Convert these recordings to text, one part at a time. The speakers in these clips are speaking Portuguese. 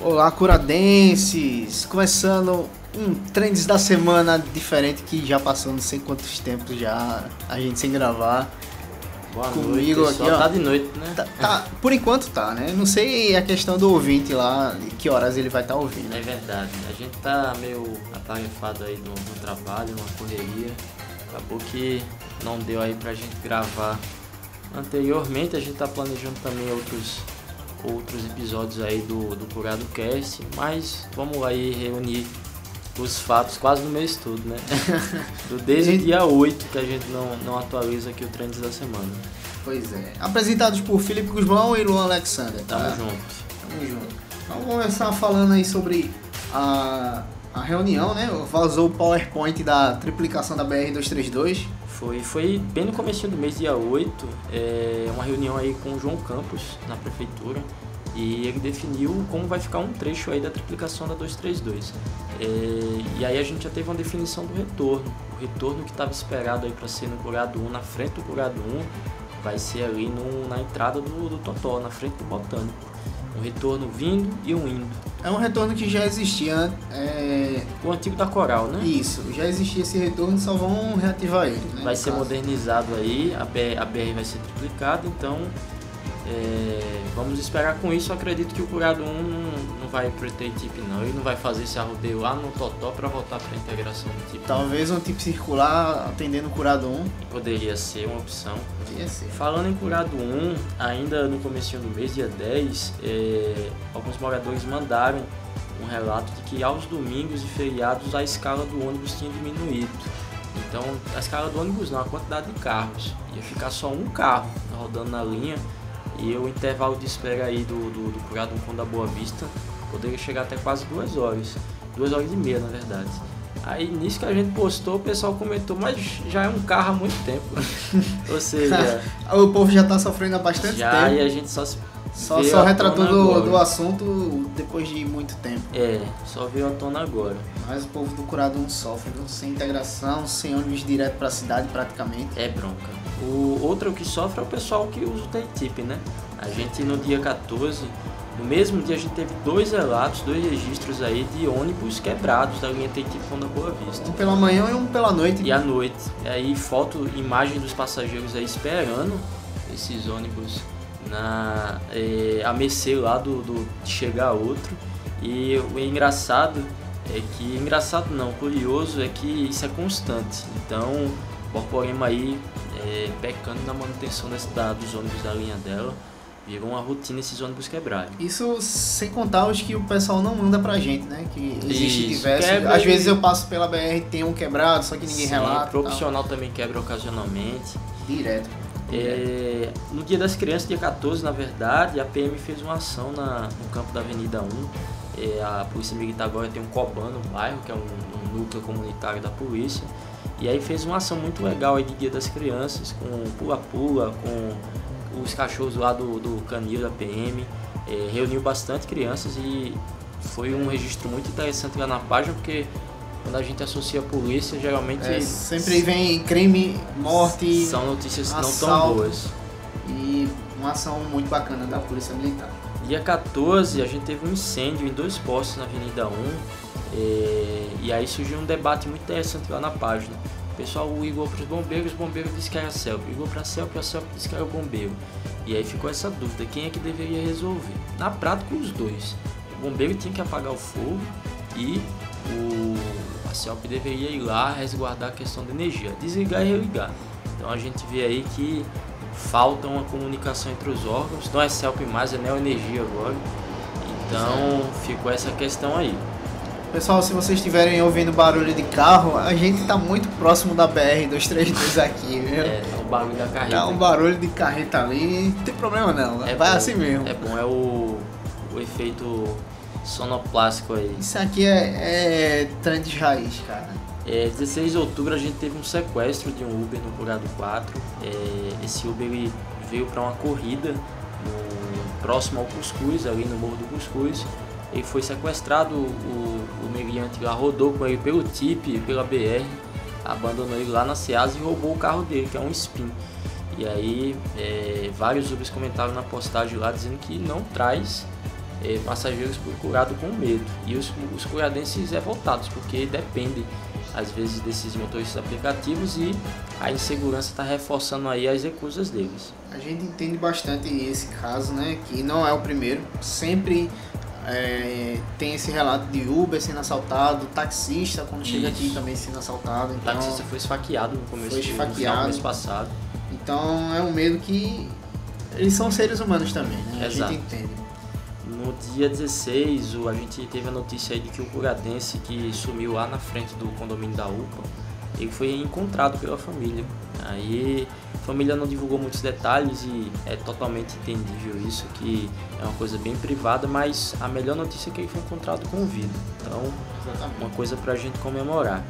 Olá, curadenses! Começando um Trends da semana diferente que já passou não sei quantos tempos já a gente sem gravar. Boa Comigo noite, aqui, ó. tá de noite, né? Tá, tá- por enquanto tá, né? Não sei a questão do ouvinte lá, de que horas ele vai estar ouvindo. É verdade, a gente tá meio atarefado aí no, no trabalho, numa correria. Acabou que não deu aí pra gente gravar anteriormente, a gente tá planejando também outros, outros episódios aí do, do Curado Cast, mas vamos aí reunir os fatos quase no mês todo, né? Desde o dia 8 que a gente não, não atualiza aqui o Trends da semana. Pois é. Apresentados por Felipe Guzmão e Luan Alexander. Tá? Tamo junto. Tamo junto. Vamos começar falando aí sobre a, a reunião, né? Vazou o PowerPoint da triplicação da BR-232. Foi, foi bem no começo do mês, dia 8, é, uma reunião aí com o João Campos na prefeitura e ele definiu como vai ficar um trecho aí da triplicação da 232. É, e aí a gente já teve uma definição do retorno. O retorno que estava esperado aí para ser no Curado 1, na frente do Curado 1, vai ser ali no, na entrada do, do Totó, na frente do Botânico. Um retorno vindo e um indo. É um retorno que já existia. É... O antigo da Coral, né? Isso, já existia esse retorno, só vão reativar ele. Né, vai ser caso. modernizado aí, a BR, a BR vai ser triplicada, então é, vamos esperar com isso. Acredito que o Curado 1 não, não vai pro TIP não, ele não vai fazer esse arrodeio lá no Totó para voltar para a integração do TIP. Talvez um tipo circular atendendo o curado 1. Poderia ser uma opção. Podia ser. Falando em Curado 1, ainda no começo do mês, dia 10, é, alguns moradores mandaram um relato de que aos domingos e feriados a escala do ônibus tinha diminuído. Então, a escala do ônibus não, a quantidade de carros. Ia ficar só um carro rodando na linha e o intervalo de espera aí do, do, do Curado 1 com o da Boa Vista poderia chegar até quase duas horas. Duas horas e meia, na verdade. Aí, nisso que a gente postou, o pessoal comentou, mas já é um carro há muito tempo. Ou seja... o povo já tá sofrendo há bastante Já, tempo. e a gente só se Só, só retratou do, do assunto depois de muito tempo. É, só veio à tona agora. Mas o povo do curado 1 sofre, viu? sem integração, sem ônibus direto pra cidade praticamente. É bronca. O outro que sofre é o pessoal que usa o TIP, né? A gente no dia 14, no mesmo dia a gente teve dois relatos, dois registros aí de ônibus quebrados da linha TIP da Boa Vista. Um pela manhã e um pela noite. E à noite, aí foto, imagem dos passageiros aí esperando esses ônibus na é, a mercê lá do, do chegar outro. E o engraçado é que engraçado não, curioso é que isso é constante. Então, Borborema aí é, pecando na manutenção dessa, da, dos ônibus da linha dela, virou uma rotina esses ônibus quebrarem. Isso sem contar os que o pessoal não manda pra gente, né? Que existe Isso, diversos. quebra Às vezes eu passo pela BR tem um quebrado, só que ninguém Sim, relata. profissional também quebra ocasionalmente. Direto. É, no Dia das Crianças, dia 14, na verdade, a PM fez uma ação na, no campo da Avenida 1. É, a Polícia Militar agora tem um Coban no bairro, que é um, um núcleo comunitário da polícia. E aí fez uma ação muito legal aí de Dia das Crianças, com pula-pula, com os cachorros lá do, do canil da PM. É, reuniu bastante crianças e foi um registro muito interessante lá na página, porque quando a gente associa a polícia, geralmente É, sempre vem crime, morte são notícias não tão assalto. boas. e uma ação muito bacana da Polícia Militar. Dia 14, a gente teve um incêndio em dois postos na Avenida 1 eh, e aí surgiu um debate muito interessante lá na página. O pessoal ligou para os bombeiros, os bombeiros disseram que era a CELP. Ligou para a CELP e a CELP disse que era o bombeiro. E aí ficou essa dúvida, quem é que deveria resolver? Na prática, os dois. O bombeiro tinha que apagar o fogo e o, a CELP deveria ir lá resguardar a questão da energia, desligar e religar. Então a gente vê aí que falta uma comunicação entre os órgãos, não é CELP mais, é Neoenergia agora. Então ficou essa questão aí. Pessoal, se vocês estiverem ouvindo barulho de carro, a gente tá muito próximo da BR-232 aqui, viu? É, é o barulho da carreta. Dá um barulho de carreta ali, não tem problema não, É vai bom, assim mesmo. É bom, é o, o efeito sonoplástico aí. Isso aqui é, é de raiz, cara. É, 16 de outubro a gente teve um sequestro de um Uber no Curado 4. É, esse Uber ele veio para uma corrida no- próximo ao Cuscuz, ali no Morro do Cuscuz. Ele foi sequestrado, o, o meliante lá rodou com ele pelo TIP, pela BR, abandonou ele lá na Ceasa e roubou o carro dele, que é um Spin. E aí é, vários Ubers comentaram na postagem lá dizendo que não traz é, passageiros procurados com medo. E os, os curadenses é voltados, porque dependem às vezes desses motoristas aplicativos e a insegurança está reforçando aí as recusas deles. A gente entende bastante esse caso, né? Que não é o primeiro. Sempre é, tem esse relato de Uber sendo assaltado, taxista quando Isso. chega aqui também sendo assaltado. Então, o taxista foi esfaqueado no começo foi esfaqueado. do mês passado. Então é um medo que eles são seres humanos também, né? Exato. A gente entende. Dia 16, a gente teve a notícia aí de que o curadense que sumiu lá na frente do condomínio da UPA, ele foi encontrado pela família. Aí a família não divulgou muitos detalhes e é totalmente entendível isso, que é uma coisa bem privada, mas a melhor notícia é que ele foi encontrado com vida. Então, Exatamente. uma coisa pra gente comemorar.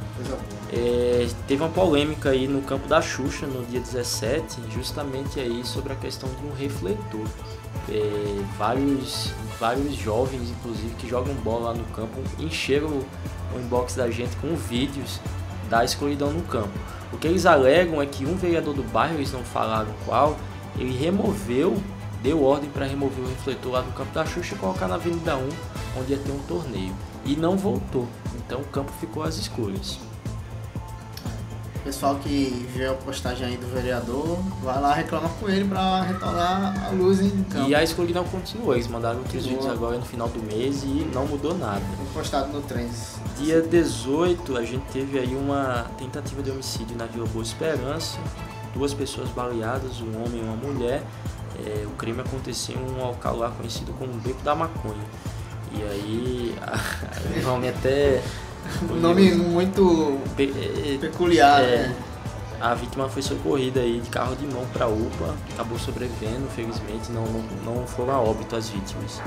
É, teve uma polêmica aí no campo da Xuxa no dia 17, justamente aí sobre a questão de um refletor. É, vários, vários jovens, inclusive, que jogam bola lá no campo, encheram o inbox da gente com vídeos da escuridão no campo. O que eles alegam é que um vereador do bairro, eles não falaram qual, ele removeu, deu ordem para remover o refletor lá do campo da Xuxa e colocar na Avenida 1, onde ia ter um torneio. E não voltou. Então o campo ficou às escuras. Pessoal que vê a postagem aí do vereador, vai lá reclama com ele para retornar a luz em campo. E a escuridão continua, eles mandaram outros vídeos agora no final do mês e não mudou nada. Foi postado no Trends. Dia 18 a gente teve aí uma tentativa de homicídio na Vila Boa Esperança, duas pessoas baleadas, um homem e uma mulher. É, o crime aconteceu em um local lá conhecido como Beco da Maconha. E aí, o nome até um nome muito Pe é, peculiar. É, né? A vítima foi socorrida aí de carro de mão para UPA, acabou sobrevivendo, felizmente, não, não, não foram a óbito as vítimas.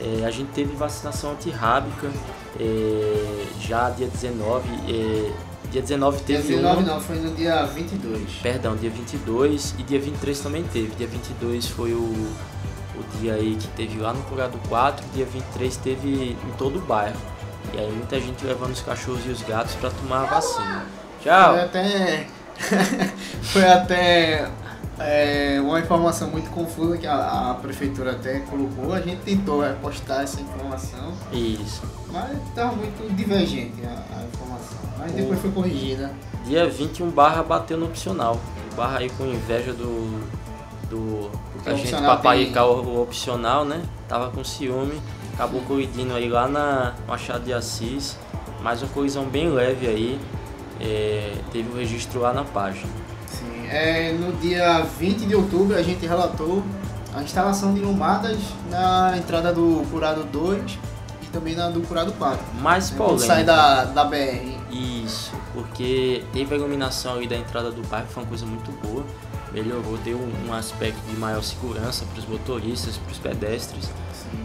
É, a gente teve vacinação antirrábica é, já dia 19. É, dia 19 teve. Dia 19 não, foi no dia 22. Perdão, dia 22 e dia 23 também teve. Dia 22 foi o, o dia aí que teve lá no Curado 4, dia 23 teve em todo o bairro. E aí muita gente levando os cachorros e os gatos para tomar a vacina. Tchau! Foi até, foi até é, uma informação muito confusa que a, a, prefeitura até colocou. A gente tentou postar essa informação. Isso. Mas estava muito divergente a, a informação. Mas depois foi corrigida. Dia 21 barra bateu no opcional. Barra aí com inveja do. Do. a gente paparicar tem... o opcional, né? Tava com ciúme acabou colidindo aí lá na Machado de Assis, mais uma colisão bem leve aí, é, teve o um registro lá na página. Sim, é, no dia 20 de outubro a gente relatou a instalação de lombadas na entrada do Curado 2 e também na do Curado 4. Mais polêmico. sai da, da BR. Isso, porque teve a iluminação ali da entrada do parque, foi uma coisa muito boa. Melhorou, deu um, aspecto de maior segurança para os motoristas, para os pedestres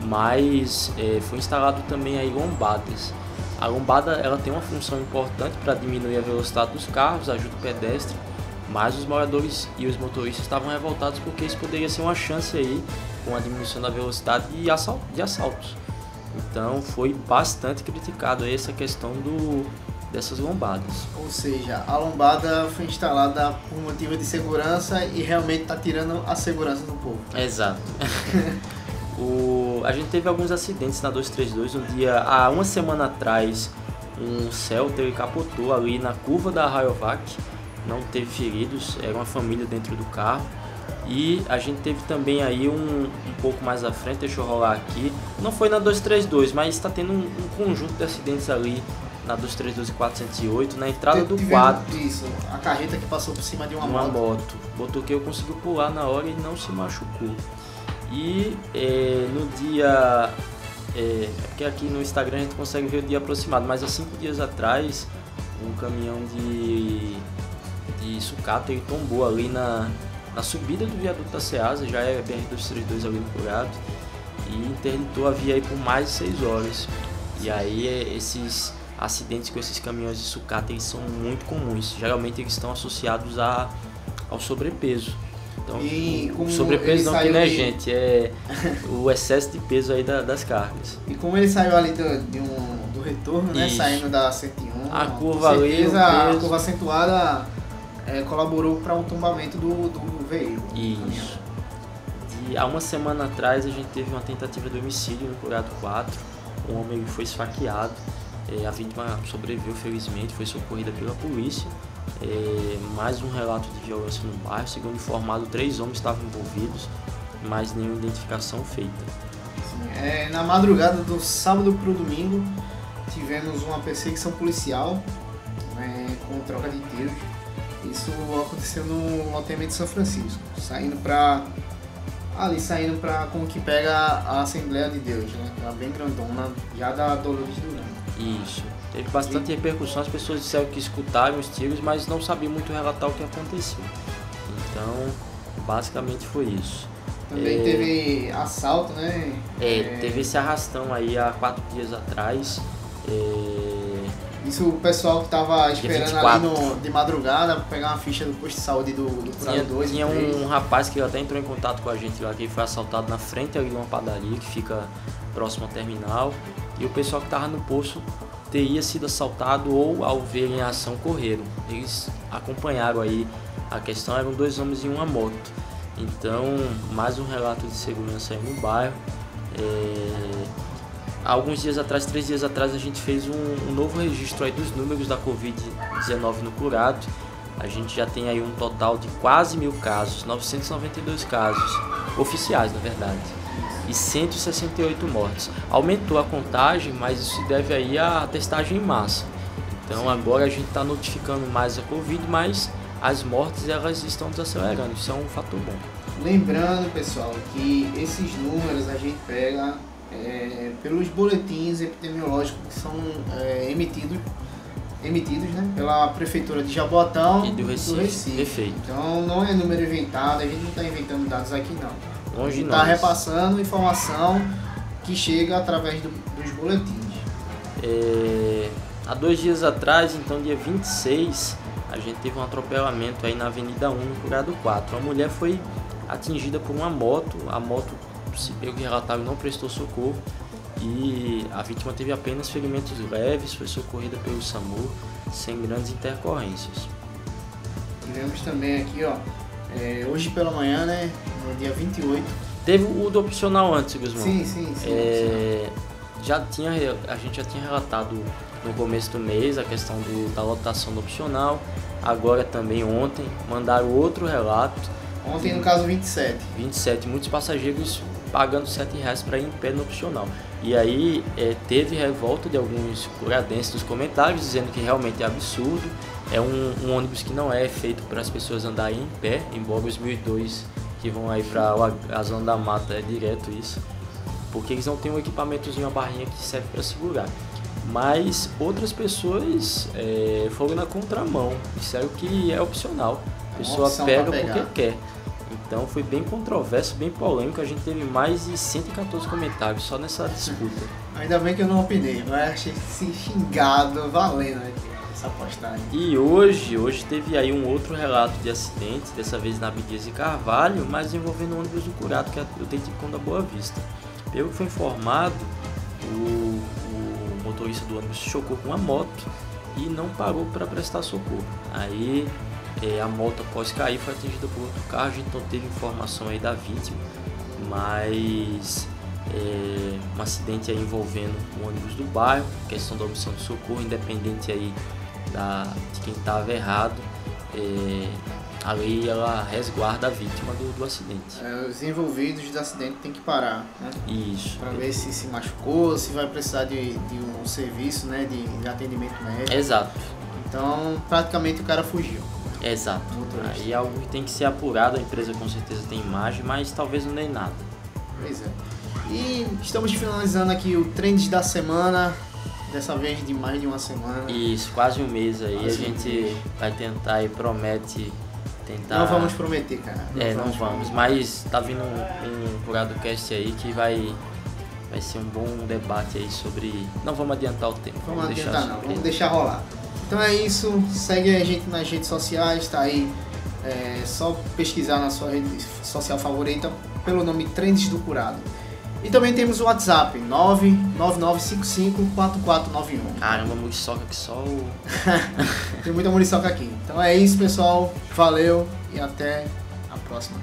mas é, foi instalado também aí lombadas. A lombada ela tem uma função importante para diminuir a velocidade dos carros, ajuda o pedestre, mas os moradores e os motoristas estavam revoltados porque isso poderia ser uma chance aí com a diminuição da velocidade de, assal de assaltos. Então foi bastante criticado essa questão do, dessas lombadas. Ou seja, a lombada foi instalada por motivo de segurança e realmente está tirando a segurança do povo. Exato. O, a gente teve alguns acidentes na 232. Um dia, há uma semana atrás, um Celta capotou ali na curva da Rayovac. Não teve feridos, era uma família dentro do carro. E a gente teve também aí um, um pouco mais à frente, deixa eu rolar aqui. Não foi na 232, mas está tendo um, um, conjunto de acidentes ali na 232 e 408, na entrada do quadro. Isso, a carreta que passou por cima de uma, uma moto. moto. Botou que eu conseguiu pular na hora e não se machucou. E é, no dia. É, porque aqui no Instagram a gente consegue ver o dia aproximado, mas há cinco dias atrás um caminhão de, de sucata ele tombou ali na, na subida do viaduto da Ceasa, já é BR-232 ali no Curado, e interditou a via aí por mais de 6 horas. E aí é, esses acidentes com esses caminhões de sucata eles são muito comuns. Geralmente eles estão associados a, ao sobrepeso. Então, e o sobrepeso não que não é de... gente, é o excesso de peso aí da, das cargas. E como ele saiu ali do, um, do retorno, né, saindo da 101, a curva ali, a curva acentuada é, colaborou para um tombamento do, do veículo. Isso. E há uma semana atrás a gente teve uma tentativa de homicídio no Curado 4. Um homem foi esfaqueado. É, a vítima sobreviveu felizmente, foi socorrida pela polícia. É, mais um relato de violência no bairro. Segundo informado, três homens estavam envolvidos, mas nenhuma identificação feita. É, na madrugada do sábado para o domingo, tivemos uma perseguição policial né, com troca de tiros. Isso aconteceu no loteamento de São Francisco, saindo para ali saindo para como que pega a Assembleia de Deus, né? Aquela bem grandona, já da Dolores Duran. Isso. Teve bastante e... repercussão, as pessoas disseram que escutaram os tiros, mas não sabiam muito relatar o que aconteceu. Então, basicamente foi isso. Também é... teve assalto, né? É, é, teve esse arrastão aí há quatro dias atrás. É... Isso o pessoal que tava esperando ali no, de madrugada pra pegar uma ficha do posto de saúde do, do Curado 2. Tinha um rapaz que até entrou em contato com a gente lá, que foi assaltado na frente ali de uma padaria que fica próximo ao terminal. E o pessoal que tava no posto teria sido assaltado ou ao verem a ação correram. Eles acompanharam aí a questão, eram dois homens em uma moto. Então, mais um relato de segurança aí no bairro. É... Alguns dias atrás, três dias atrás, a gente fez um, um novo registro aí dos números da Covid-19 no Curado. A gente já tem aí um total de quase mil casos, 992 casos oficiais, na verdade, e 168 mortes. Aumentou a contagem, mas isso se deve aí à testagem em massa. Então agora a gente está notificando mais a Covid, mas as mortes elas estão desacelerando, isso é um fator bom. Lembrando, pessoal, que esses números a gente pega é, pelos boletins epidemiológicos que são é, emitidos emitidos né, pela Prefeitura de Jaboatão e do Recife. do Recife. Então não é número inventado, a gente não está inventando dados aqui não. Longe está repassando informação que chega através do, dos boletins. É, há dois dias atrás, então dia 26, a gente teve um atropelamento aí na Avenida 1, no Curado 4. Uma mulher foi atingida por uma moto, a moto, se pelo relatário, não prestou socorro e a vítima teve apenas ferimentos leves, foi socorrida pelo SAMU sem grandes intercorrências. Tivemos também aqui, ó, é, hoje pela manhã, né, no dia 28. Teve o do opcional antes, Guzmão. Sim, sim, sim. É, já tinha, a gente já tinha relatado no começo do mês a questão do, da lotação do opcional. Agora também ontem mandaram outro relato. Ontem no caso 27. 27, muitos passageiros pagando 7 reais para ir em pé no opcional. E aí é, teve revolta de alguns curadenses nos comentários dizendo que realmente é absurdo. É um, um ônibus que não é feito para as pessoas andarem em pé, embora os 1002 que vão aí para a zona da mata é direto isso porque eles não têm um equipamentozinho, uma barrinha que serve para segurar. Mas outras pessoas é, foram na contramão, disseram que é opcional, a pessoa pega porque quer. Então foi bem controverso, bem polêmico. A gente teve mais de 114 comentários só nessa disputa. Ainda bem que eu não opinei, mas achei se xingado valendo essa postagem. E hoje, hoje teve aí um outro relato de acidente, dessa vez na Abdias e Carvalho, mas envolvendo o ônibus do Curado, que é o Denticão da Boa Vista. Pelo que foi informado, o, o motorista do ônibus chocou com uma moto e não parou para prestar socorro. Aí é, a moto após cair foi atingida por outro carro, a gente não teve informação aí da vítima, mas é, um acidente aí envolvendo o ônibus do bairro, questão da omissão de socorro, independente aí da, de quem estava errado. É, a lei ela resguarda a vítima do, do acidente. É, os envolvidos do acidente têm que parar, né? Isso. Para ver se se machucou, se vai precisar de, de um serviço, né, de, de atendimento médico. Exato. Então, praticamente o cara fugiu. Exato. Aí é algo que tem que ser apurado, a empresa com certeza tem imagem, mas talvez não dê nada. Pois é. E estamos finalizando aqui o Trends da semana, dessa vez de mais de uma semana. Isso, quase um mês aí. Quase a gente um vai tentar e promete tentar. Não vamos prometer, cara. Não é, vamos não vamos, mas tá vindo um, um Curado Cast aí que vai vai ser um bom debate aí sobre. Não vamos adiantar o tempo. Vamos, vamos adiantar não, vamos deixar rolar. Então é isso, segue a gente nas redes sociais, tá aí. É só pesquisar na sua rede social favorita pelo nome Trends do Curado. E também temos o WhatsApp, 999554491. Caramba, muriçoca que só o... Tem muita muriçoca aqui. Então é isso, pessoal. Valeu e até a próxima.